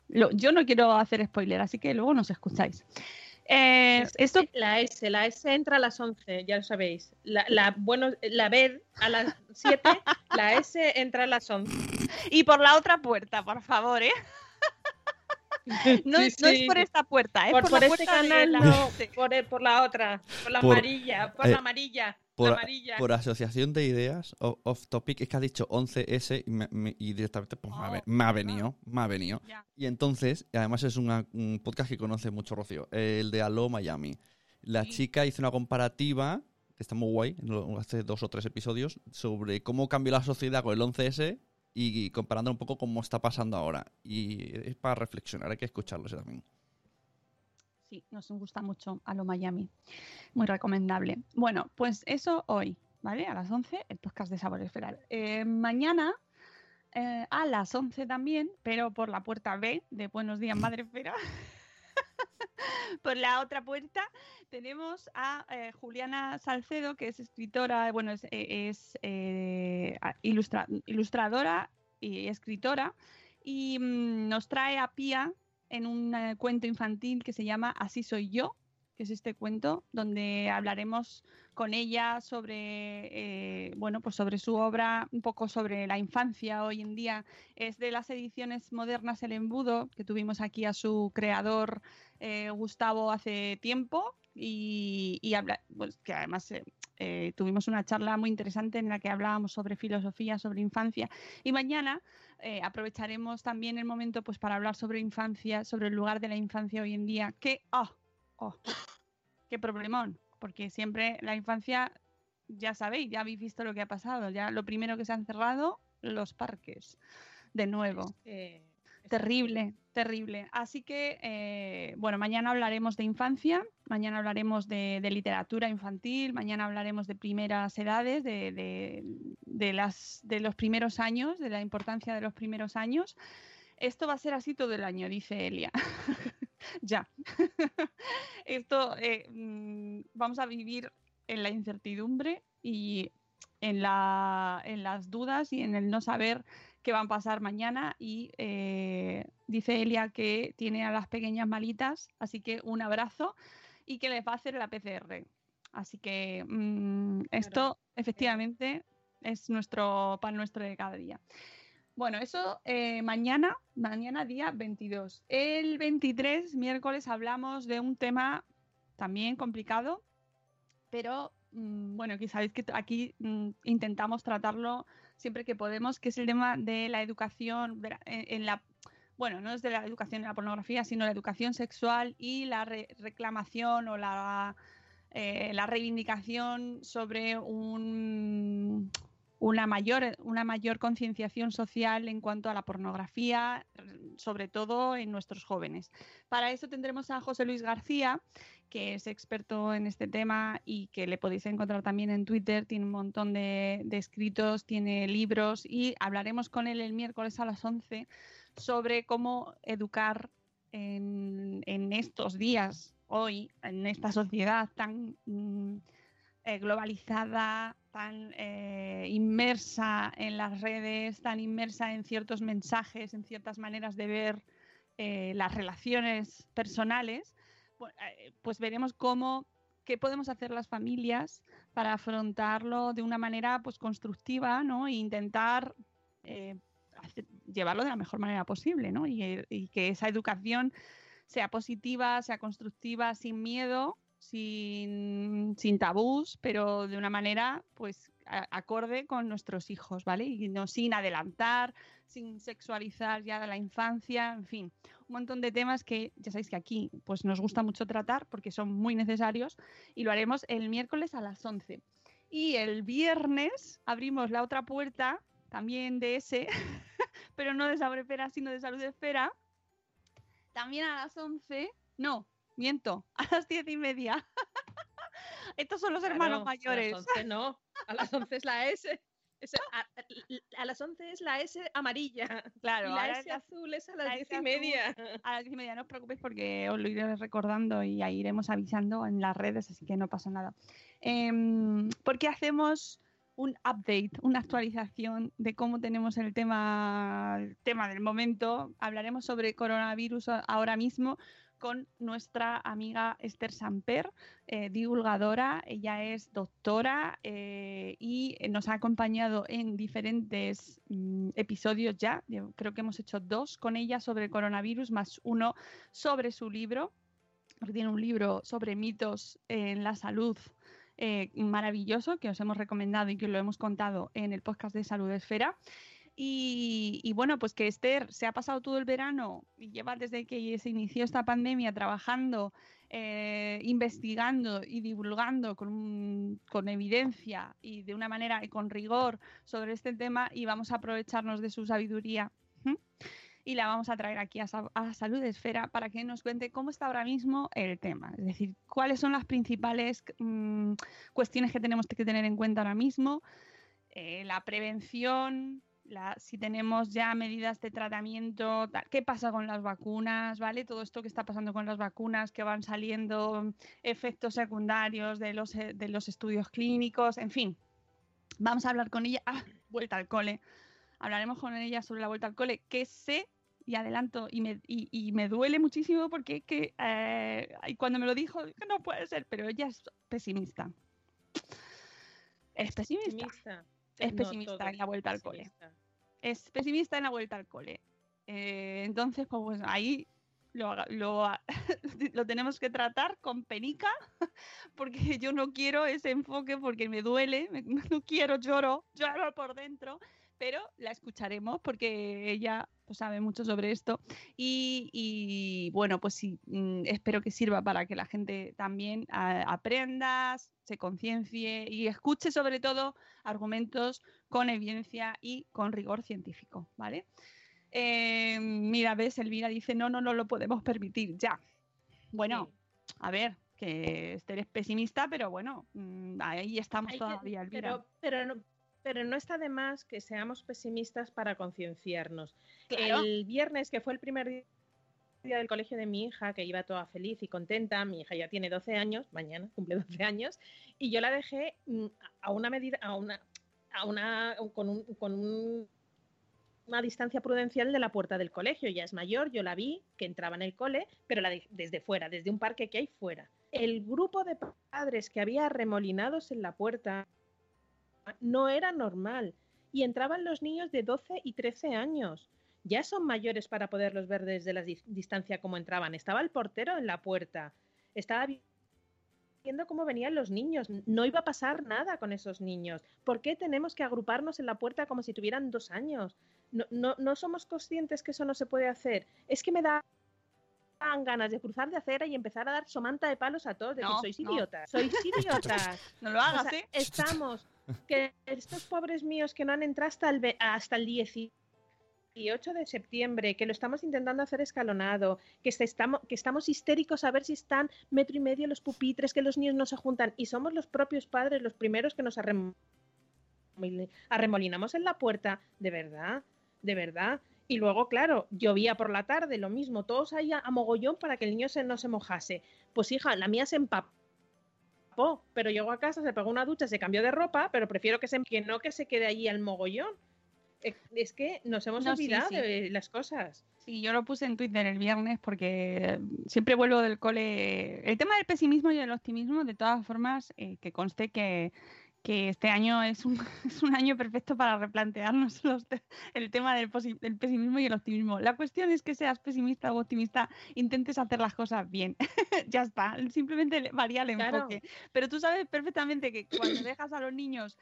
Yo no quiero hacer spoiler, así que luego nos escucháis. Eh,
Es-
esto
La S, la S entra a las 11, ya lo sabéis. La, la, bueno, la B a las 7, la S entra a las 11.
y por la otra puerta, por favor, ¿eh? [LAUGHS] No,
Sí,
es- no es
sí.
por esta puerta, es
Por,
por,
por
la
este
puerta de
canal,
la-
no,
Sí.
por, el- por la otra, por la
Por-
amarilla, por
eh,
la amarilla,
Por,
la amarilla.
por asociación de ideas, off topic, es que ha dicho 11S y, me- me- y directamente pues, me, ha, me ha venido, me ha venido. Y entonces, además es una- un podcast que conoce mucho Rocío, el de Aló Miami. La
Sí.
chica hizo una comparativa, que está muy guay, hace dos o tres episodios, sobre cómo cambió la sociedad con el 11S y, y comparando un poco cómo está pasando ahora. Y es para reflexionar, hay que escucharlo ese también.
Sí, nos gusta mucho a lo Miami. Muy recomendable. Bueno, pues eso hoy, ¿vale? A las 11, el podcast de Sabor Esferal. Eh, mañana eh, a las 11 también, pero por la puerta B de Buenos Días Madre Esfera. [LAUGHS] por la otra puerta tenemos a eh, Juliana Salcedo, que es escritora, bueno, es, eh, ilustra- ilustradora y escritora, y mm, nos trae a Pía en un eh, cuento infantil que se llama Así soy yo, que es este cuento donde hablaremos con ella sobre, eh, bueno, pues sobre su obra, un poco sobre la infancia hoy en día. Es de las ediciones modernas El Embudo, que tuvimos aquí a su creador eh, Gustavo hace tiempo y, y pues, que además eh, eh, tuvimos una charla muy interesante en la que hablábamos sobre filosofía, sobre infancia. Y mañana aprovecharemos también el momento pues para hablar sobre infancia, sobre el lugar de la infancia hoy en día. Que, oh, oh, qué problemón, porque siempre la infancia, ya sabéis, ya habéis visto lo que ha pasado. Ya lo primero que se han cerrado, los parques, de nuevo.
Eh,
Terrible, terrible. Así que, eh, bueno, mañana hablaremos de infancia, mañana hablaremos de, de literatura infantil, mañana hablaremos de primeras edades, de, de- de las, de los primeros años, de la importancia de los primeros años. Esto va a ser así todo el año, dice Elia. [LAUGHS] [LAUGHS] ya. [LAUGHS] Esto, eh, mm, vamos a vivir en la incertidumbre y en, la, en las dudas y en el no saber qué van a pasar mañana y eh, dice Elia que tiene a las pequeñas malitas, así que un abrazo y que les va a hacer la PCR. Así que mm, esto efectivamente es nuestro pan nuestro de cada día. Bueno, eso eh, mañana, mañana día 22. El 23, miércoles, hablamos de un tema también complicado, pero mm, bueno, que sabéis que aquí mm, intentamos tratarlo siempre que podemos, que es el tema de la educación en la bueno, no es de la educación en la pornografía, sino la educación sexual y la re- reclamación o la, eh, la reivindicación sobre un, una mayor, una mayor concienciación social en cuanto a la pornografía, sobre todo en nuestros jóvenes. Para eso tendremos a José Luis García, que es experto en este tema y que le podéis encontrar también en Twitter, tiene un montón de, escritos, tiene libros y hablaremos con él el miércoles a las 11 sobre cómo educar en, en estos días, hoy, en esta sociedad tan mm, eh, globalizada, tan eh, inmersa en las redes, tan inmersa en ciertos mensajes, en ciertas maneras de ver eh, las relaciones personales, pu- pues veremos cómo qué podemos hacer las familias para afrontarlo de una manera pues constructiva, ¿no? E intentar llevarlo de la mejor manera posible, ¿no? Y que esa educación sea positiva, sea constructiva, sin miedo, sin, sin tabús, pero de una manera pues acorde con nuestros hijos, ¿vale? Y no sin adelantar, sin sexualizar ya de la infancia, en fin, un montón de temas que ya sabéis que aquí pues nos gusta mucho tratar porque son muy necesarios y lo haremos el miércoles a las 11. Y el viernes abrimos la otra puerta, también de ese, [LAUGHS] pero no de Sabre Espera, sino de Salud Espera, también a las 11, no, miento, [LAUGHS] a las diez y media. Estos son los hermanos mayores.
A las 11 no, a las 11 es la S. [LAUGHS] Es- a, las 11 es la S amarilla.
Claro,
y la S
la-
azul es a
la
las
S
10 y
azul
media.
A las diez y media no os preocupéis porque os lo iré recordando y ahí iremos avisando en las redes, así que no pasa nada. Em, porque hacemos un update, una actualización de cómo tenemos el tema, el tema del momento. Hablaremos sobre coronavirus ahora mismo con nuestra amiga Esther Samper, eh, divulgadora. Ella es doctora eh, y nos ha acompañado en diferentes mm, episodios ya. Creo que hemos hecho dos con ella sobre coronavirus, más uno sobre su libro, porque tiene un libro sobre mitos en la salud eh, maravilloso que os hemos recomendado y que lo hemos contado en el podcast de Salud Esfera. Y, bueno, pues que Esther se ha pasado todo el verano y lleva desde que se inició esta pandemia trabajando, eh, investigando y divulgando con, con evidencia y de una manera y con rigor sobre este tema y vamos a aprovecharnos de su sabiduría y la vamos a traer aquí a, a Salud Esfera para que nos cuente cómo está ahora mismo el tema, es decir, cuáles son las principales mm, cuestiones que tenemos que tener en cuenta ahora mismo, eh, la prevención, si tenemos ya medidas de tratamiento, qué pasa con las vacunas, ¿vale? Todo esto que está pasando con las vacunas, que van saliendo efectos secundarios de los, eh, de los estudios clínicos, en fin. Vamos a hablar con ella, ah, vuelta al cole. Hablaremos con ella sobre la vuelta al cole, que sé y adelanto y me, y, me duele muchísimo porque que eh, y cuando me lo dijo, dije, no puede ser, pero ella es pesimista. Es pesimista.
Pesimista.
Es
No,
pesimista
todo
en la vuelta al cole. Es pesimista en la vuelta al cole. Eh, entonces, pues, ahí lo, lo, [LAUGHS] lo tenemos que tratar con penica, [LAUGHS] porque yo no quiero ese enfoque, porque me duele, me- [LAUGHS] no quiero, lloro, lloro por dentro, pero la escucharemos porque ella pues, sabe mucho sobre esto y, y, bueno, pues sí, mm, espero que sirva para que la gente también aprenda, se conciencie y escuche sobre todo argumentos con evidencia y con rigor científico, ¿vale? Eh, mira, ves, Elvira dice, no, no, no lo podemos permitir, ya. Bueno,
Sí.
a ver, que Esther es pesimista, pero bueno, mm, ahí estamos
Hay que-
todavía, Elvira.
pero, pero, no, pero no está de más que seamos pesimistas para concienciarnos.
Claro.
El viernes, que fue el primer día del colegio de mi hija, que iba toda feliz y contenta, mi hija ya tiene 12 años, mañana cumple 12 años, y yo la dejé mm, a una medida, a una, a una, con, un- con un- una distancia prudencial de la puerta del colegio. Ya es mayor, yo la vi que entraba en el cole, pero la de- desde fuera, desde un parque que hay fuera. El grupo de padres que había remolinados en la puerta no era normal y entraban los niños de 12 y 13 años. Ya son mayores para poderlos ver desde la dis- distancia como entraban. Estaba el portero en la puerta. Estaba vi- viendo cómo venían los niños. No iba a pasar nada con esos niños. ¿Por qué tenemos que agruparnos en la puerta como si tuvieran dos años? No, no, no somos conscientes que eso no se puede hacer. Es que me da dan ganas de cruzar de acera y empezar a dar somanta de palos a todos, decir,
No,
sois
no.
idiotas, [LAUGHS] sois idiotas. [LAUGHS]
No lo
O
hagas,
sea,
¿eh?
estamos, [LAUGHS] que estos pobres míos que no han entrado hasta el, hasta el 18 de septiembre, que lo estamos intentando hacer escalonado, que, estamos, que estamos histéricos a ver si están metro y medio los pupitres, que los niños no se juntan, y somos los propios padres los primeros que nos arrem- arremolinamos en la puerta, de verdad, de verdad. Y luego, claro, llovía por la tarde, lo mismo, todos ahí a, a mogollón para que el niño se, no se mojase. Pues hija, la mía se empapó, pero llegó a casa, se pegó una ducha, se cambió de ropa, pero prefiero que, se, que no que se quede allí al mogollón. Eh, Es que nos hemos
No,
olvidado
sí.
de las cosas.
Sí, yo lo puse en Twitter el viernes porque siempre vuelvo del cole. El tema del pesimismo y del optimismo, de todas formas, eh, que conste que, que este año es un, [LAUGHS] es un año perfecto para replantearnos los te- el tema del, posi- del pesimismo y el optimismo. La cuestión es que seas pesimista o optimista, intentes hacer las cosas bien. [LAUGHS] ya está, simplemente le- varía el
Claro.
enfoque. Pero tú sabes perfectamente que cuando dejas a los niños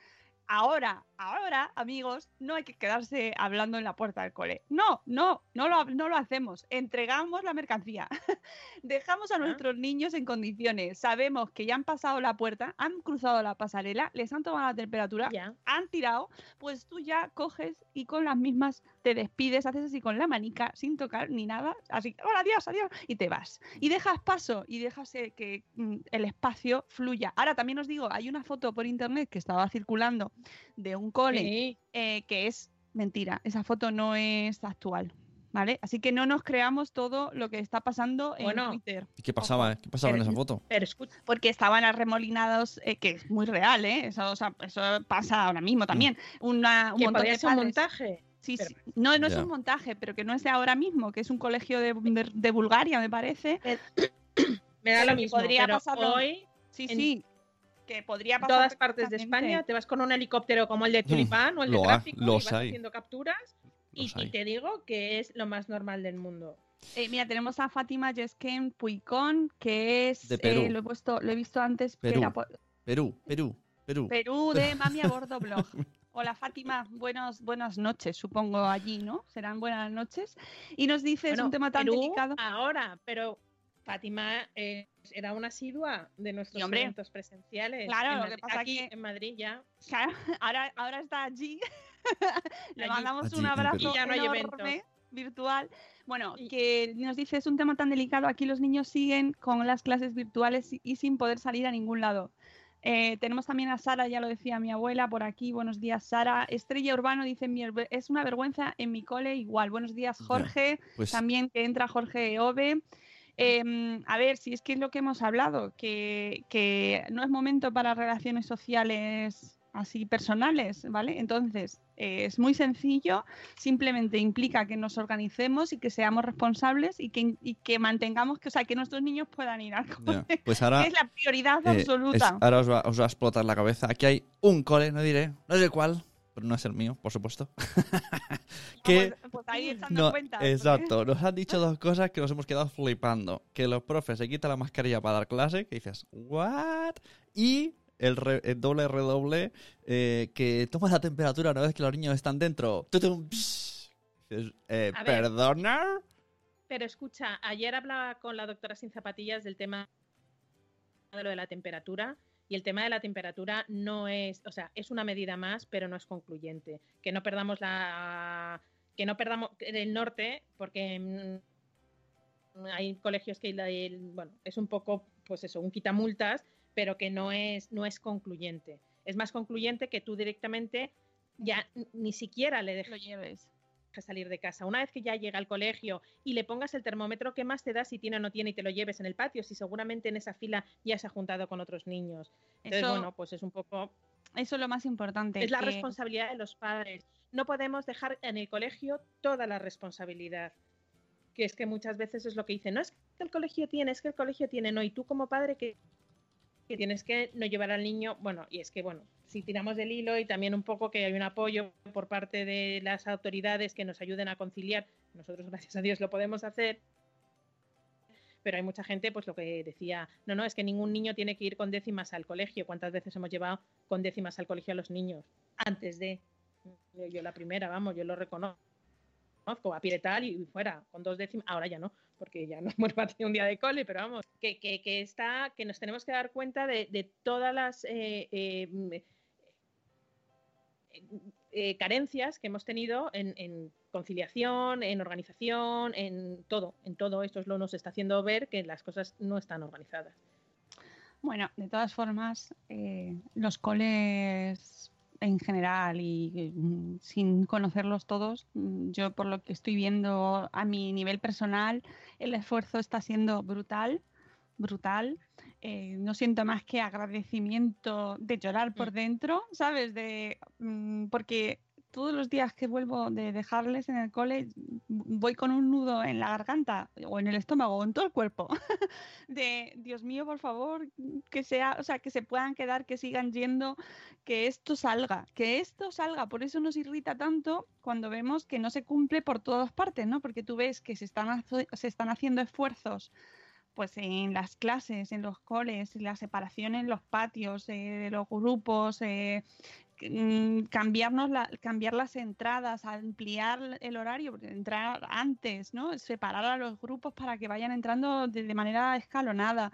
ahora, ahora, amigos, no hay que quedarse hablando en la puerta del cole. No, no, no lo, no lo hacemos. Entregamos la mercancía. [LAUGHS] Dejamos a nuestros niños en condiciones. Sabemos que ya han pasado la puerta, han cruzado la pasarela, les han tomado la temperatura, han tirado, pues tú ya coges y con las mismas te despides, haces así con la manica, sin tocar ni nada, así, hola, adiós, adiós, y te vas. Y dejas paso y dejas eh, que mm, el espacio fluya. Ahora también os digo, hay una foto por internet que estaba circulando de un cole
Sí.
eh, que es mentira, esa foto no es actual. ¿Vale? Así que no nos creamos todo lo que está pasando en
Bueno.
Twitter.
¿Y qué pasaba? eh? ¿Qué pasaba en esa foto?
Pero escucha,
Porque estaban arremolinados, eh, que es muy real, ¿eh? Eso, o sea, eso pasa ahora mismo también. Una, un
que
montón
podría
de
ser un montaje.
Sí,
Pero-
sí. No, no es un montaje, pero que no es de ahora mismo, que es un colegio de, de- de Bulgaria, me parece.
Me da lo
que
mismo,
podría
pero
pasarlo
hoy
Sí,
en
sí. Que podría
en
pasar.
todas partes de. España te vas con un helicóptero como el de Tulipán o el de
Lo ha-
tráfico y vas
hay.
haciendo capturas y, te digo que es lo más normal del mundo.
Eh, mira, tenemos a Fátima Yesken Puicón, que es.
De Perú.
eh, lo, he puesto, lo he visto antes.
Perú. Perú, Perú, Perú.
Perú de [LAUGHS] Mami a Bordo Blog. Hola Fátima, buenos, buenas noches, supongo allí, ¿no? Serán buenas noches. Y nos dice, es
Bueno,
un tema tan
Perú
delicado.
ahora, pero Fátima eh, era una asidua de nuestros
Sí,
eventos presenciales.
Claro,
en
lo
Madrid-
que pasa
aquí
que-
en Madrid ya.
Claro, [LAUGHS] ahora, ahora está allí. [LAUGHS] Le mandamos
Allí,
un abrazo
Perú.
Y ya no hay
enorme, virtual. Bueno,
Y-
que nos dice, es un tema tan delicado. Aquí los niños siguen con las clases virtuales y, sin poder salir a ningún lado. Eh, tenemos también a Sara, ya lo decía mi abuela por aquí. Buenos días, Sara. Estrella Urbano dice, "Mi herbe- es una vergüenza en mi cole igual. Buenos días,
Ya,
Jorge.
Pues
También que entra Jorge Ove. Em, a ver, si es que es lo que hemos hablado, que, que no es momento para relaciones sociales así personales, ¿vale? Entonces, eh, es muy sencillo, simplemente implica que nos organicemos y que seamos responsables y que, y que mantengamos que, o sea, que nuestros niños puedan ir al cole,
pues ahora,
es la prioridad
eh,
absoluta.
es- ahora os va, os va a explotar la cabeza. Aquí hay un cole, no diré, no sé cuál, pero no es el mío, por supuesto. [LAUGHS] que
Pues, pues ahí echando
no,
porque-
exacto, nos han dicho [LAUGHS] dos cosas que nos hemos quedado flipando. Que los profes se quitan la mascarilla para dar clase, que dices, ¿what? Y el, re- el doble redoble eh, que toma la temperatura una vez que los niños están dentro. Tutum, psh. Dices, eh. ¿Perdonar?
Pero escucha, ayer hablaba con la doctora Sin Zapatillas del tema de lo de la temperatura. Y el tema de la temperatura no es, o sea, es una medida más, pero no es concluyente. Que no perdamos la, que no perdamos el norte, porque mm, hay colegios que bueno, es un poco, pues eso, un quitamultas, pero que no es, no es concluyente. Es más concluyente que tú directamente ya ni siquiera le dejes
lo lleves.
Salir de casa. Una vez que ya llega al colegio y le pongas el termómetro, ¿qué más te da si tiene o no tiene y te lo lleves en el patio? Si seguramente en esa fila ya se ha juntado con otros niños. Entonces,
Eso,
bueno, pues es un poco
eso es lo más importante.
es la
que-
responsabilidad de los padres. No podemos dejar en el colegio toda la responsabilidad. Que es que muchas veces es lo que dicen, no es que el colegio tiene, es que el colegio tiene, no, y tú como padre que, que tienes que no llevar al niño, bueno, y es que bueno, si tiramos del hilo y también un poco que hay un apoyo por parte de las autoridades que nos ayuden a conciliar, nosotros [LAUGHS] gracias a Dios lo podemos hacer, pero hay mucha gente, pues lo que decía, no, no, es que ningún niño tiene que ir con décimas al colegio. ¿Cuántas veces hemos llevado con décimas al colegio a los niños? Antes de. Yo, la primera, vamos, yo lo reconozco. A pie tal y fuera, con dos décimas. Ahora ya no. porque ya no [LAUGHS] hemos batido un día de cole, pero vamos, que, que, está, que nos tenemos que dar cuenta de, de todas las eh, eh, eh, carencias que hemos tenido en, conciliación, en organización, en todo, en todo esto es lo nos está haciendo ver que las cosas no están organizadas.
Bueno, de todas formas, eh, los coles en general y mm, sin conocerlos todos, mm, yo por lo que estoy viendo a mi nivel personal, el esfuerzo está siendo brutal, brutal. Eh, no siento más que agradecimiento de llorar por dentro, ¿sabes? De, mm, porque todos los días que vuelvo de dejarles en el cole, voy con un nudo en la garganta o en el estómago o en todo el cuerpo. [LAUGHS] de Dios mío, por favor, que sea, o sea, que se puedan quedar, que sigan yendo, que esto salga, que esto salga. Por eso nos irrita tanto cuando vemos que no se cumple por todas partes, ¿no? Porque tú ves que se están, se están haciendo esfuerzos pues en las clases, en los coles, la separación en los patios, eh, de los grupos, eh, mm, cambiarnos la, cambiar las entradas, ampliar el horario, entrar antes, ¿no? Separar a los grupos para que vayan entrando de, manera escalonada.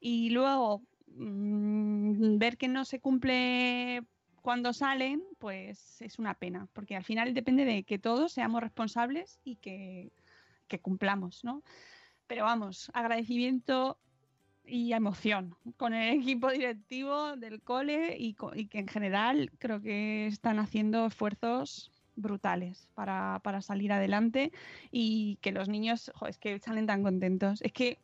Y luego mmm, ver que no se cumple cuando salen, pues es una pena, porque al final depende de que todos seamos responsables y que cumplamos, ¿no? Pero vamos, agradecimiento y emoción con el equipo directivo del cole y, y, que en general creo que están haciendo esfuerzos brutales para, para salir adelante y que los niños, jo, es que salen tan contentos. Es que,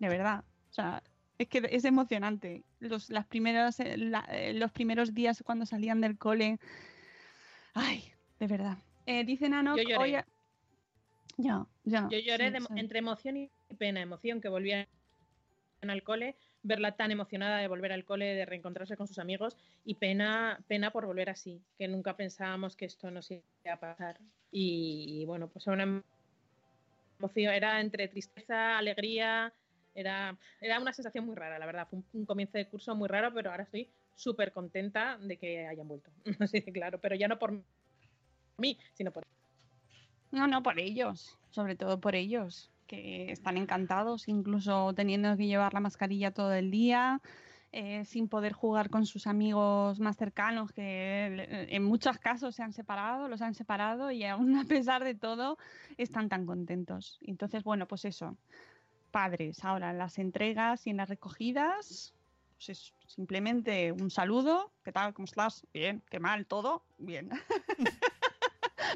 de verdad, o sea, es que es emocionante. Los, las primeras, la, los primeros días cuando salían del cole, ay, de verdad. Eh, dice Nano, hoy... Ya.
Yo lloré
sí,
de-
sí.
entre emoción y pena. Emoción que volvía al cole, verla tan emocionada de volver al cole, de reencontrarse con sus amigos, y pena, pena por volver así, que nunca pensábamos que esto nos iba a pasar. Y, bueno, pues era una emoción, era entre tristeza, alegría, era, era una sensación muy rara, la verdad. Fue un, un comienzo de curso muy raro, pero ahora estoy súper contenta de que hayan vuelto. [LAUGHS] Así claro, pero ya no por mí, sino por
No, no, por ellos, sobre todo por ellos, que están encantados, incluso teniendo que llevar la mascarilla todo el día, eh, sin poder jugar con sus amigos más cercanos, que eh, en muchos casos se han separado, los han separado y aún [LAUGHS] a pesar de todo están tan contentos. Entonces, bueno, pues eso, padres, ahora en las entregas y en las recogidas, pues es simplemente un saludo, ¿qué tal? ¿Cómo estás? Bien, qué mal, todo, bien. [LAUGHS]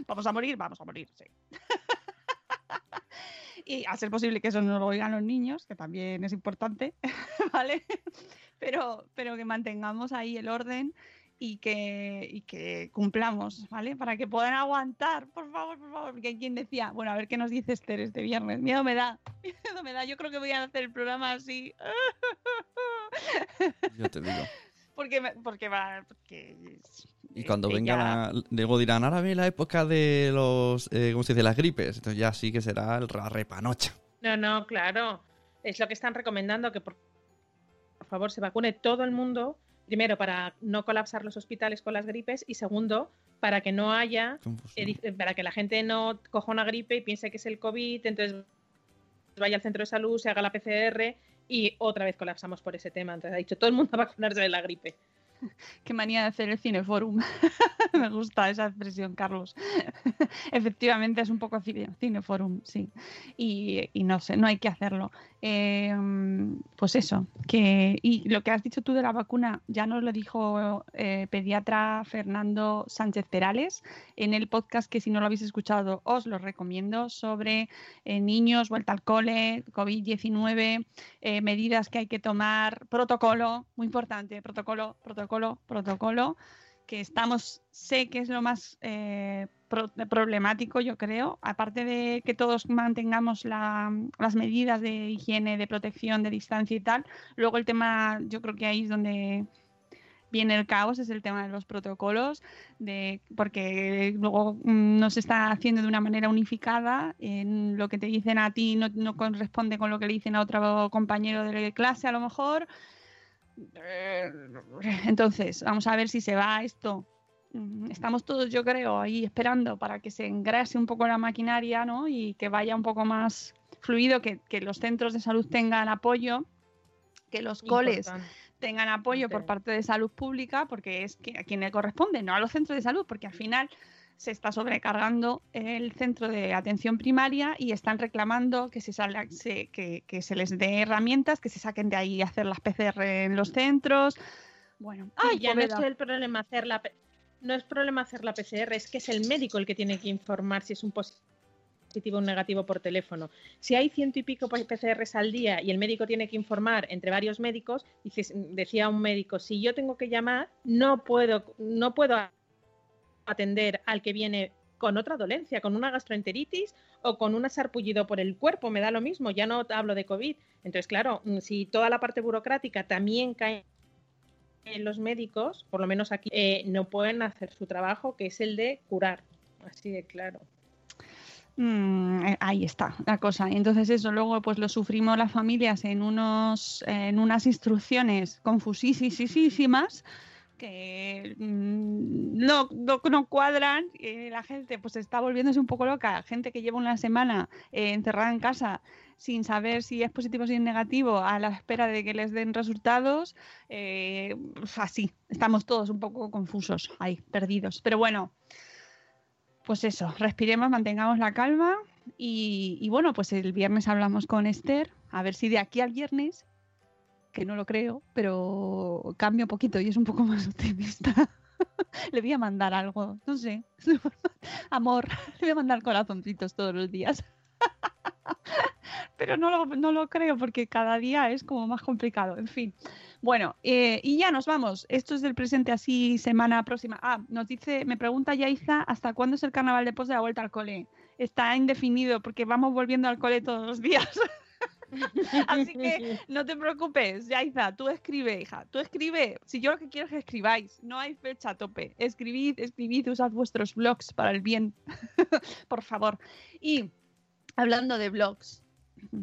vamos a morir, vamos a morir, sí. [LAUGHS] y a ser posible que eso no lo oigan los niños, que también es importante, [LAUGHS] ¿vale? Pero, pero que mantengamos ahí el orden y que, y que cumplamos, ¿vale? Para que puedan aguantar, por favor, por favor, porque hay quien decía, bueno, a ver qué nos dice Esther este viernes, miedo me da, [LAUGHS] miedo me da, yo creo que voy a hacer el programa así.
Yo te digo.
Porque, me- porque va, porque...
Y cuando
eh,
venga
ya-
la, luego dirán, ahora ve la época de los, eh, ¿cómo se dice? Las gripes. Entonces ya sí que será el la repanocha.
No, no, claro. Es lo que están recomendando, que por, por favor se vacune todo el mundo, primero para no colapsar los hospitales con las gripes y segundo para que no haya,
Confusión.
eh, para que la gente no coja una gripe y piense que es el COVID, entonces vaya al centro de salud, se haga la PCR y otra vez colapsamos por ese tema. Entonces ha dicho todo el mundo a vacunarse de la gripe. [LAUGHS]
Qué manía de hacer el cineforum. [LAUGHS] Me gusta esa expresión, Carlos. [LAUGHS] Efectivamente es un poco cine- cineforum, sí. Y, no sé, no hay que hacerlo. Eh, pues eso, que y lo que has dicho tú de la vacuna ya nos lo dijo eh, pediatra Fernando Sánchez Perales en el podcast que si no lo habéis escuchado os lo recomiendo sobre eh, niños, vuelta al cole, COVID-19, eh, medidas que hay que tomar, protocolo, muy importante, protocolo, protocolo, protocolo, que estamos, sé que es lo más eh, pro- problemático, yo creo, aparte de que todos mantengamos la- las medidas de higiene, de protección, de distancia y tal, luego el tema, yo creo que ahí es donde viene el caos, es el tema de los protocolos, de, porque luego mm, no se está haciendo de una manera unificada, en lo que te dicen a ti no, no corresponde con lo que le dicen a otro compañero de clase a lo mejor. [LAUGHS] Entonces, vamos a ver si se va esto. Mm, Estamos todos, yo creo, ahí esperando para que se engrase un poco la maquinaria, ¿no? Y que vaya un poco más fluido, que, que los centros de salud tengan apoyo, que los coles
Importante.
tengan apoyo por parte de salud pública, porque es que a quien le corresponde, no a los centros de salud, porque al final se está sobrecargando el centro de atención primaria y están reclamando que se, salga- se- que, que se les dé herramientas, que se saquen de ahí hacer las PCR en los centros. Bueno, ay,
ya no es el problema hacer la no es problema hacer la PCR, es que es el médico el que tiene que informar si es un positivo o un negativo por teléfono. Si hay ciento y pico PCRs al día y el médico tiene que informar entre varios médicos, dices, decía un médico, si yo tengo que llamar, no puedo, no puedo atender al que viene con otra dolencia, con una gastroenteritis o con un sarpullido por el cuerpo, me da lo mismo, ya no hablo de COVID. Entonces, claro, mm, si toda la parte burocrática también cae en los médicos, por lo menos aquí, eh, no pueden hacer su trabajo, que es el de curar. Así de claro.
Mm, eh, ahí está la cosa. Entonces eso luego pues lo sufrimos las familias en unos en unas instrucciones confusísimas que mm, no, no, cuadran. eh, la gente pues está volviéndose un poco loca. Gente que lleva una semana eh, encerrada en casa sin saber si es positivo o si es negativo, a la espera de que les den resultados. eh, así, estamos todos un poco confusos ahí, perdidos. Pero bueno, pues eso, respiremos, mantengamos la calma y bueno, pues el viernes hablamos con Esther, a ver si de aquí al viernes, que no lo creo, pero cambia un poquito y es un poco [LAUGHS] más optimista. [LAUGHS] Le voy a mandar algo, no sé, [LAUGHS] amor, le voy a mandar corazoncitos todos los días. Pero no lo, no lo creo porque cada día es como más complicado, en fin. Bueno, eh, y ya nos vamos. Esto es del presente así semana próxima. Ah, nos dice, me pregunta Yaiza, ¿hasta cuándo es el carnaval de pos de la vuelta al cole? Está indefinido porque vamos volviendo al cole todos los días. [LAUGHS] Así que no te preocupes, Yaiza, tú escribe, hija, tú escribe. Si yo lo que quiero es que escribáis, no hay fecha a tope. Escribid, escribid, usad vuestros blogs para el bien, [LAUGHS] por favor. Y hablando de blogs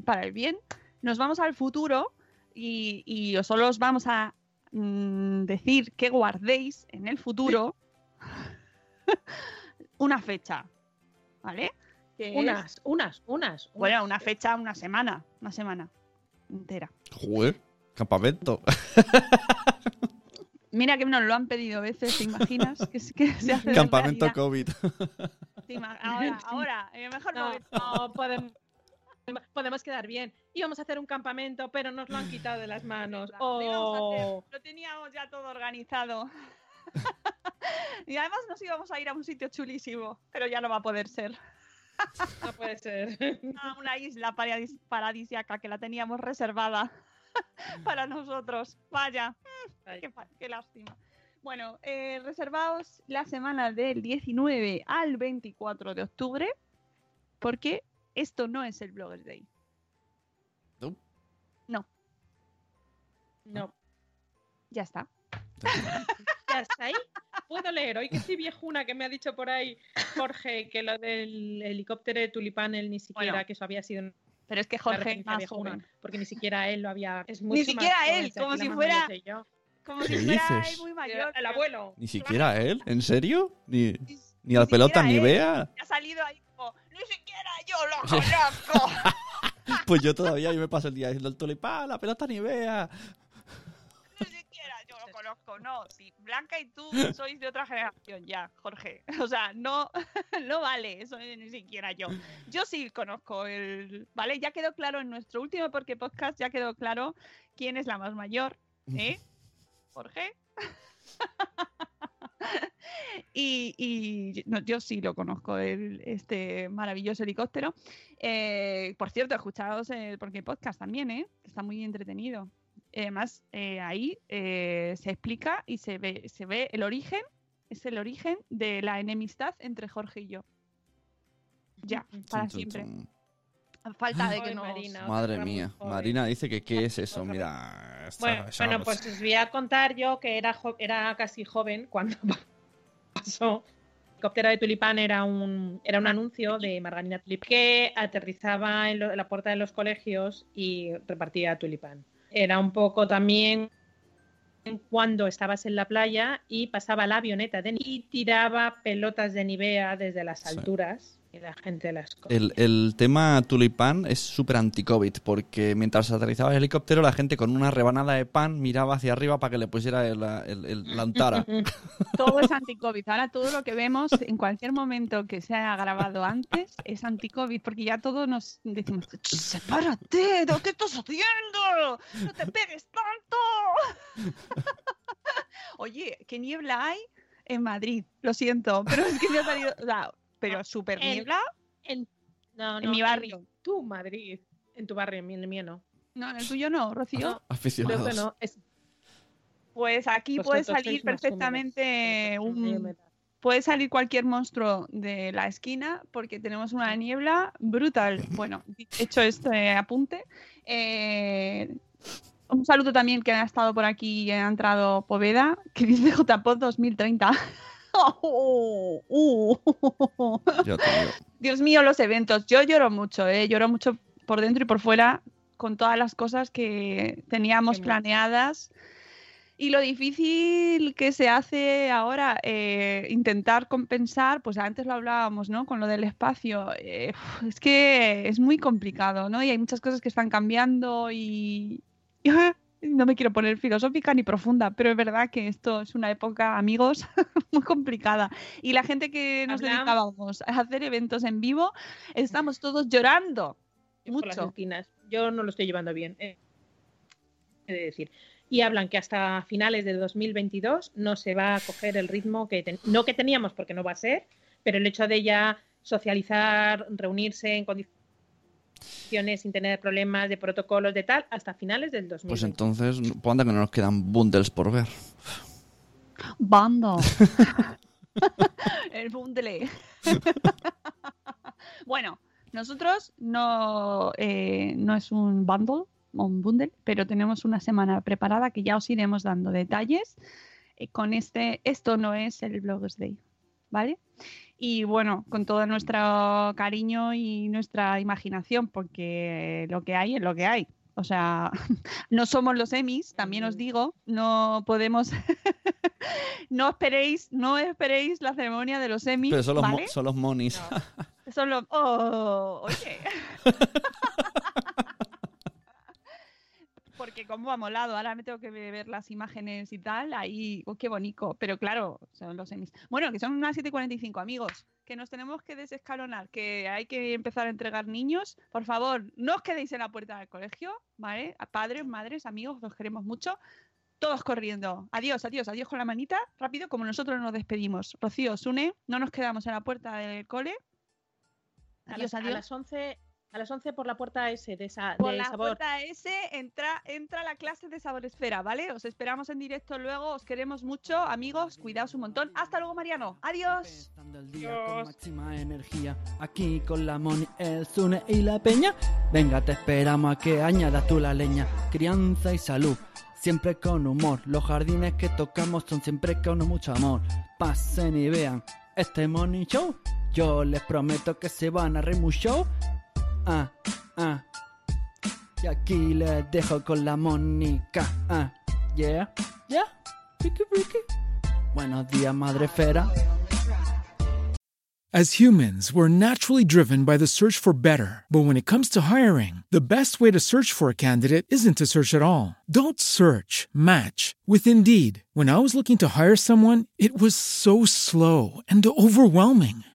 para el bien, nos vamos al futuro y, y os solo os vamos a mm, decir que guardéis en el futuro [LAUGHS] una fecha, ¿vale? Que es-
Unas, unas, unas.
bueno,
unas.
una fecha, una semana, una semana entera.
Joder, campamento.
Mira que nos lo han pedido veces, ¿te imaginas? Que, se hace
campamento
realidad.
COVID. [LAUGHS]
Ahora, ahora, el mejor
No, podemos, podemos quedar bien. Íbamos a hacer un campamento, pero nos lo han quitado de las manos.
A
Oh.
Lo teníamos ya todo organizado. [LAUGHS] y además nos íbamos a ir a un sitio chulísimo, pero ya no va a poder ser.
No puede ser.
A [LAUGHS] una isla paradis- paradisiaca que la teníamos reservada [LAUGHS] para nosotros. Vaya,
Ay.
qué, lástima. Bueno, eh, reservaos la semana del 19 al 24 de octubre, porque esto no es el Bloggers Day.
No.
No,
No.
ya está. [LAUGHS]
¿Ya está ahí? Puedo leer. Hoy que estoy viejuna, que me ha dicho por ahí Jorge que lo del helicóptero de tulipán, él ni siquiera,
Bueno,
que eso había sido
Pero es que Jorge es más
viejuna,
joven.
porque ni siquiera él lo había. Es mucho más
siquiera
joven,
él, como si
más
fuera-. Como
¿Qué
si fuera él muy mayor.
El abuelo.
Ni siquiera él, ¿en serio? Ni,
ni-
ni pelotas ni vea.
Ha salido ahí como, ni siquiera yo lo [LAUGHS] conozco.
Pues yo todavía yo me paso el día diciendo el tulipán, la pelota ni vea.
Ni siquiera yo lo conozco, no. Sí, Blanca y tú sois de otra generación ya, Jorge. [LAUGHS] O sea, no, [LAUGHS] no vale, eso ni siquiera yo. Yo sí conozco el. ¿Vale? Ya quedó claro en nuestro último Porque Podcast, ya quedó claro quién es la más mayor, ¿eh? [LAUGHS] Jorge. y y no, yo sí lo conozco, el, este maravilloso helicóptero. Eh, por cierto, escuchaos el Porque Podcast también, ¿eh? Está muy entretenido. Además, eh, ahí eh, se explica y se ve, se ve el origen, es el origen de la enemistad entre Jorge y yo. Ya, para
chun,
siempre. Falta de que.
Marina.
Madre mía. Marina dice que qué [LAUGHS] es eso. Mira. esta-
Bueno, bueno, pues os voy a contar yo que era, jo- era casi joven cuando [LAUGHS] pasó. El helicóptero de tulipán era un, era un anuncio de Margarina Tulipán que aterrizaba en, lo- en la puerta de los colegios y repartía tulipán. Era un poco también cuando estabas en la playa y pasaba la avioneta de y tiraba pelotas de Nivea desde las
Sí.
alturas y la gente las coge.
El, el tema tulipán es súper anti-COVID, porque mientras aterrizaba el helicóptero, la gente con una rebanada de pan miraba hacia arriba para que le pusiera el, el- el- la antara. [LAUGHS]
Todo es anti-COVID. Ahora todo lo que vemos en cualquier momento que se haya grabado antes es anti-COVID, porque ya todos nos decimos, "Ch, sepárate, ¿qué estás haciendo? No te pegues tanto. [LAUGHS] Oye, ¿qué niebla hay en Madrid? Lo siento, pero es que me ha salido, o sea, pero súper
En-
niebla
En, no,
en
no,
mi barrio.
tu Madrid. En tu barrio, en el mío no.
No, en el tuyo no, Rocío.
Creo
Aficionados.
que no. Es,
Pues aquí puede
vosotros
salir perfectamente un, puede salir cualquier monstruo de la esquina porque tenemos una niebla brutal. [LAUGHS] Bueno, hecho este apunte, eh, un saludo también que ha estado por aquí y ha entrado Poveda, que dice JPod 2030. [LAUGHS] Uh, uh.
Yo.
Dios mío, los eventos. Yo lloro mucho, ¿eh? lloro mucho por dentro y por fuera con todas las cosas que teníamos
Qué
planeadas. Y lo difícil que se hace ahora, eh, intentar compensar, pues antes lo hablábamos, ¿no? Con lo del espacio. eh, es que es muy complicado, ¿no? Y hay muchas cosas que están cambiando y... [LAUGHS] No me quiero poner filosófica ni profunda, pero es verdad que esto es una época, amigos, [LAUGHS] muy complicada. Y la gente que nos dedicábamos a hacer eventos en vivo, estamos todos llorando.
Yo por las
Mucho.
esquinas. Yo no lo estoy llevando bien. eh, he de decir. Y hablan que hasta finales de 2022 no se va a coger el ritmo que ten- no que teníamos porque no va a ser, pero el hecho de ya socializar, reunirse en condiciones sin tener problemas de protocolos de tal hasta finales del 2022.
Pues entonces, anda que no nos quedan bundles por ver.
Bando. [LAUGHS] el bundle. [LAUGHS] bueno, nosotros no, eh, no es un bundle o un bundle, pero tenemos una semana preparada que ya os iremos dando detalles. Eh, con este, esto no es el Bloggers Day, ¿vale? Y bueno, con todo nuestro cariño y nuestra imaginación, porque lo que hay es lo que hay. O sea, [LAUGHS] no somos los Emmys, también os digo, no podemos, [LAUGHS] no esperéis, no esperéis la ceremonia de los Emmys,
Pero son los, mo-
¿vale?
son los monis. [LAUGHS]
Son los, oh, oye. Porque como ha molado, ahora me tengo que ver las imágenes y tal, ahí, oh, qué bonito, pero claro, son los Emmys. Bueno, que son unas 7.45, amigos, que nos tenemos que desescalonar, que hay que empezar a entregar niños. Por favor, no os quedéis en la puerta del colegio, ¿vale? A padres, madres, amigos, los queremos mucho. Todos corriendo. Adiós, adiós, adiós con la manita, rápido, como nosotros nos despedimos. Rocío, Sune, no nos quedamos en la puerta del cole.
a,
Adiós,
las, a
adiós.
las 11 a las 11 por la puerta S de esa
Por
de
la
sabor.
puerta S entra, entra la clase de Sabor Esfera, ¿vale? Os esperamos en directo luego, os queremos mucho, amigos, cuidaos un montón. Hasta luego, Mariano. Adiós.
El día con máxima energía. Aquí con la Moni, el Zune y la Peña. Venga, te esperamos a que añadas tú la leña. Crianza y salud, siempre con humor. Los jardines que tocamos son siempre con mucho amor. Pasen y vean este Money Show. Yo les prometo que se van a reír mucho. Ah, ah. Y aquí dejo con la Mónica. Ah, yeah, yeah. Buenos días, madre fera.
As humans, we're naturally driven by the search for better. But when it comes to hiring, the best way to search for a candidate isn't to search at all. Don't search, match with Indeed. When I was looking to hire someone, it was so slow and overwhelming.